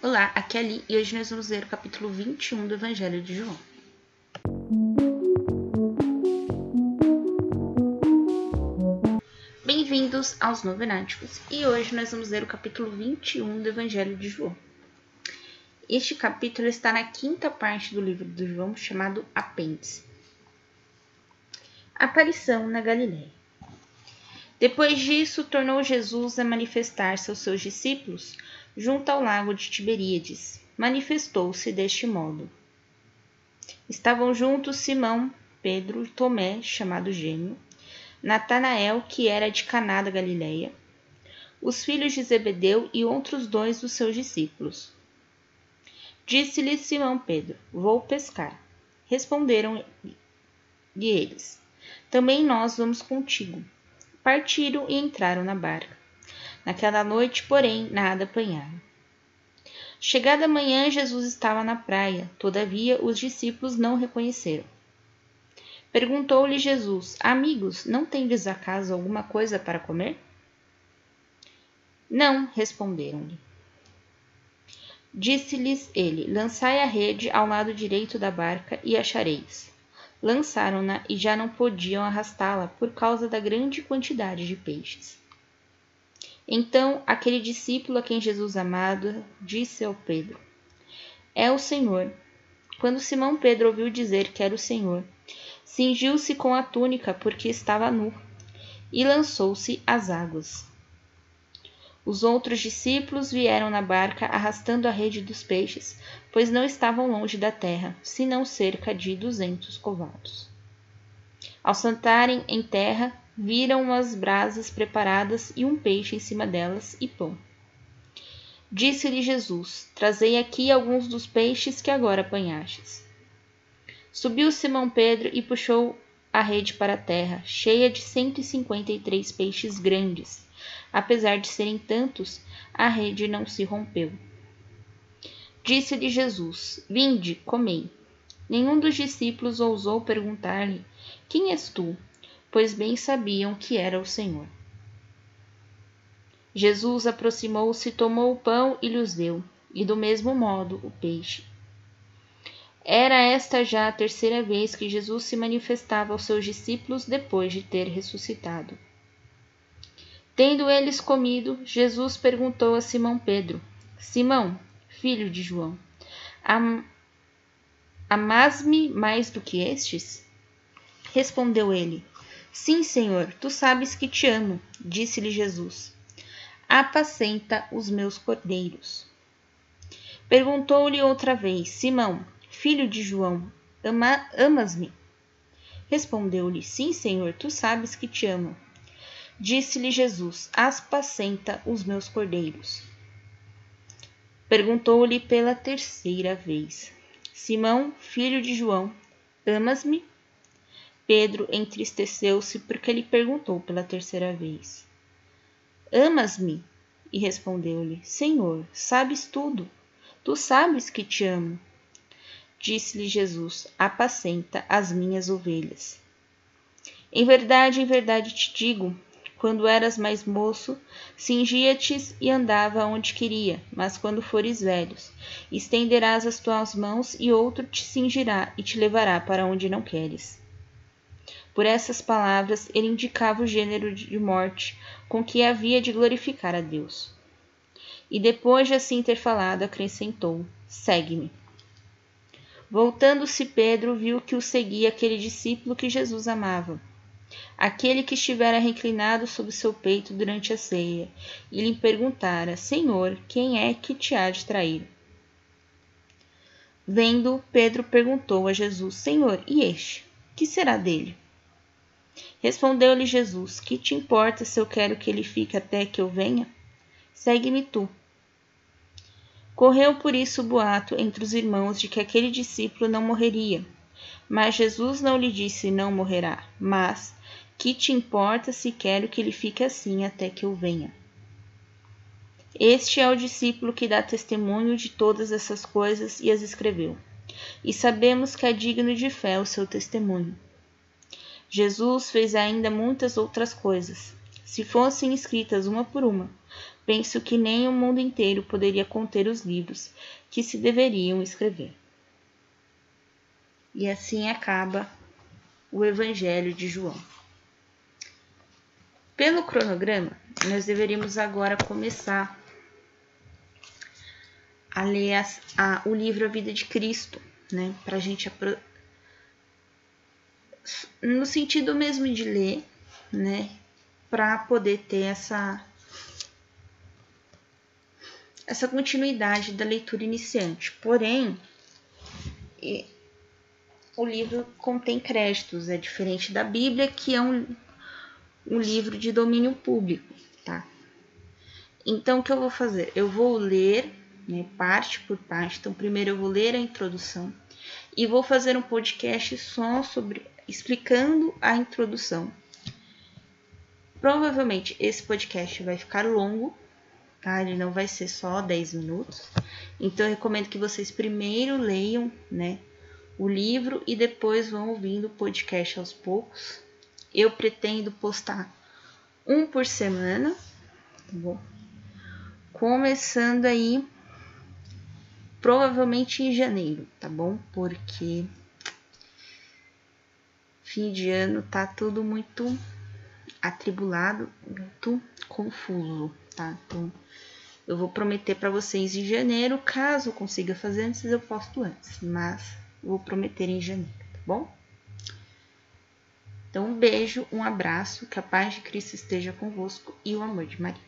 Olá, aqui é Ali e hoje nós vamos ler o capítulo 21 do Evangelho de João. Bem-vindos aos Novenáticos e hoje nós vamos ler o capítulo 21 do Evangelho de João. Este capítulo está na quinta parte do livro de João chamado Apêndice. Aparição na Galiléia. Depois disso, tornou Jesus a manifestar-se aos seus discípulos junto ao lago de Tiberíades. Manifestou-se deste modo. Estavam juntos Simão, Pedro, Tomé, chamado Gêmeo, Natanael, que era de Caná da Galileia, os filhos de Zebedeu e outros dois dos seus discípulos. Disse-lhe Simão Pedro: Vou pescar. Responderam-lhe eles: Também nós vamos contigo. Partiram e entraram na barca Naquela noite, porém, nada apanharam. Chegada a manhã, Jesus estava na praia, todavia os discípulos não reconheceram. Perguntou-lhe Jesus: Amigos, não tendes acaso alguma coisa para comer? Não, responderam-lhe. Disse-lhes ele: Lançai a rede ao lado direito da barca e achareis. Lançaram-na e já não podiam arrastá-la por causa da grande quantidade de peixes. Então aquele discípulo a quem Jesus amado disse ao Pedro: É o Senhor. Quando Simão Pedro ouviu dizer que era o Senhor, cingiu-se com a túnica porque estava nu e lançou-se às águas. Os outros discípulos vieram na barca arrastando a rede dos peixes, pois não estavam longe da terra, senão cerca de duzentos covados. Ao sentarem em terra, viram umas brasas preparadas e um peixe em cima delas e pão. Disse-lhe Jesus: Trazei aqui alguns dos peixes que agora apanhastes. Subiu Simão Pedro e puxou a rede para a terra, cheia de cento e cinquenta e três peixes grandes. Apesar de serem tantos, a rede não se rompeu. Disse-lhe Jesus: Vinde, comei. Nenhum dos discípulos ousou perguntar-lhe: Quem és tu? Pois bem sabiam que era o Senhor. Jesus aproximou-se, tomou o pão e lhes deu, e do mesmo modo o peixe. Era esta já a terceira vez que Jesus se manifestava aos seus discípulos depois de ter ressuscitado. Tendo eles comido, Jesus perguntou a Simão Pedro: Simão, filho de João, am amas-me mais do que estes? Respondeu ele: Sim, Senhor, tu sabes que te amo, disse-lhe Jesus. Apacenta os meus cordeiros. Perguntou-lhe outra vez: Simão, filho de João, ama, amas-me? Respondeu-lhe: Sim, Senhor, tu sabes que te amo. Disse-lhe Jesus: Apacenta os meus cordeiros. Perguntou-lhe pela terceira vez: Simão, filho de João, amas-me? Pedro entristeceu-se porque lhe perguntou pela terceira vez: Amas-me? E respondeu-lhe: Senhor, sabes tudo. Tu sabes que te amo. Disse-lhe Jesus: Apacenta as minhas ovelhas. Em verdade, em verdade te digo: quando eras mais moço, cingia-te e andava onde queria, mas quando fores velhos, estenderás as tuas mãos e outro te cingirá e te levará para onde não queres. Por essas palavras, ele indicava o gênero de morte com que havia de glorificar a Deus. E depois de assim ter falado, acrescentou: Segue-me. Voltando-se, Pedro viu que o seguia aquele discípulo que Jesus amava, aquele que estivera reclinado sobre seu peito durante a ceia, e lhe perguntara: Senhor, quem é que te há de trair? Vendo, Pedro perguntou a Jesus: Senhor, e este? Que será dele? Respondeu-lhe Jesus: Que te importa se eu quero que ele fique até que eu venha? Segue-me tu. Correu por isso o boato entre os irmãos de que aquele discípulo não morreria. Mas Jesus não lhe disse: Não morrerá, mas que te importa se quero que ele fique assim até que eu venha? Este é o discípulo que dá testemunho de todas essas coisas e as escreveu. E sabemos que é digno de fé o seu testemunho. Jesus fez ainda muitas outras coisas, se fossem escritas uma por uma, penso que nem o mundo inteiro poderia conter os livros que se deveriam escrever. E assim acaba o Evangelho de João. Pelo cronograma, nós deveríamos agora começar a ler a, o livro A Vida de Cristo, né? Para a gente no sentido mesmo de ler, né? Para poder ter essa essa continuidade da leitura iniciante. Porém, o livro contém créditos, é diferente da Bíblia, que é um um livro de domínio público, tá? Então, o que eu vou fazer? Eu vou ler, né, parte por parte. Então, primeiro eu vou ler a introdução e vou fazer um podcast só sobre explicando a introdução. Provavelmente esse podcast vai ficar longo, tá? Ele não vai ser só 10 minutos. Então eu recomendo que vocês primeiro leiam, né, o livro e depois vão ouvindo o podcast aos poucos, eu pretendo postar um por semana, tá bom? Começando aí provavelmente em janeiro, tá bom? Porque fim de ano tá tudo muito atribulado, muito confuso, tá? Então eu vou prometer para vocês em janeiro, caso eu consiga fazer antes, eu posto antes, mas vou prometer em janeiro, tá bom? Então, um beijo, um abraço, que a paz de Cristo esteja convosco e o amor de Maria.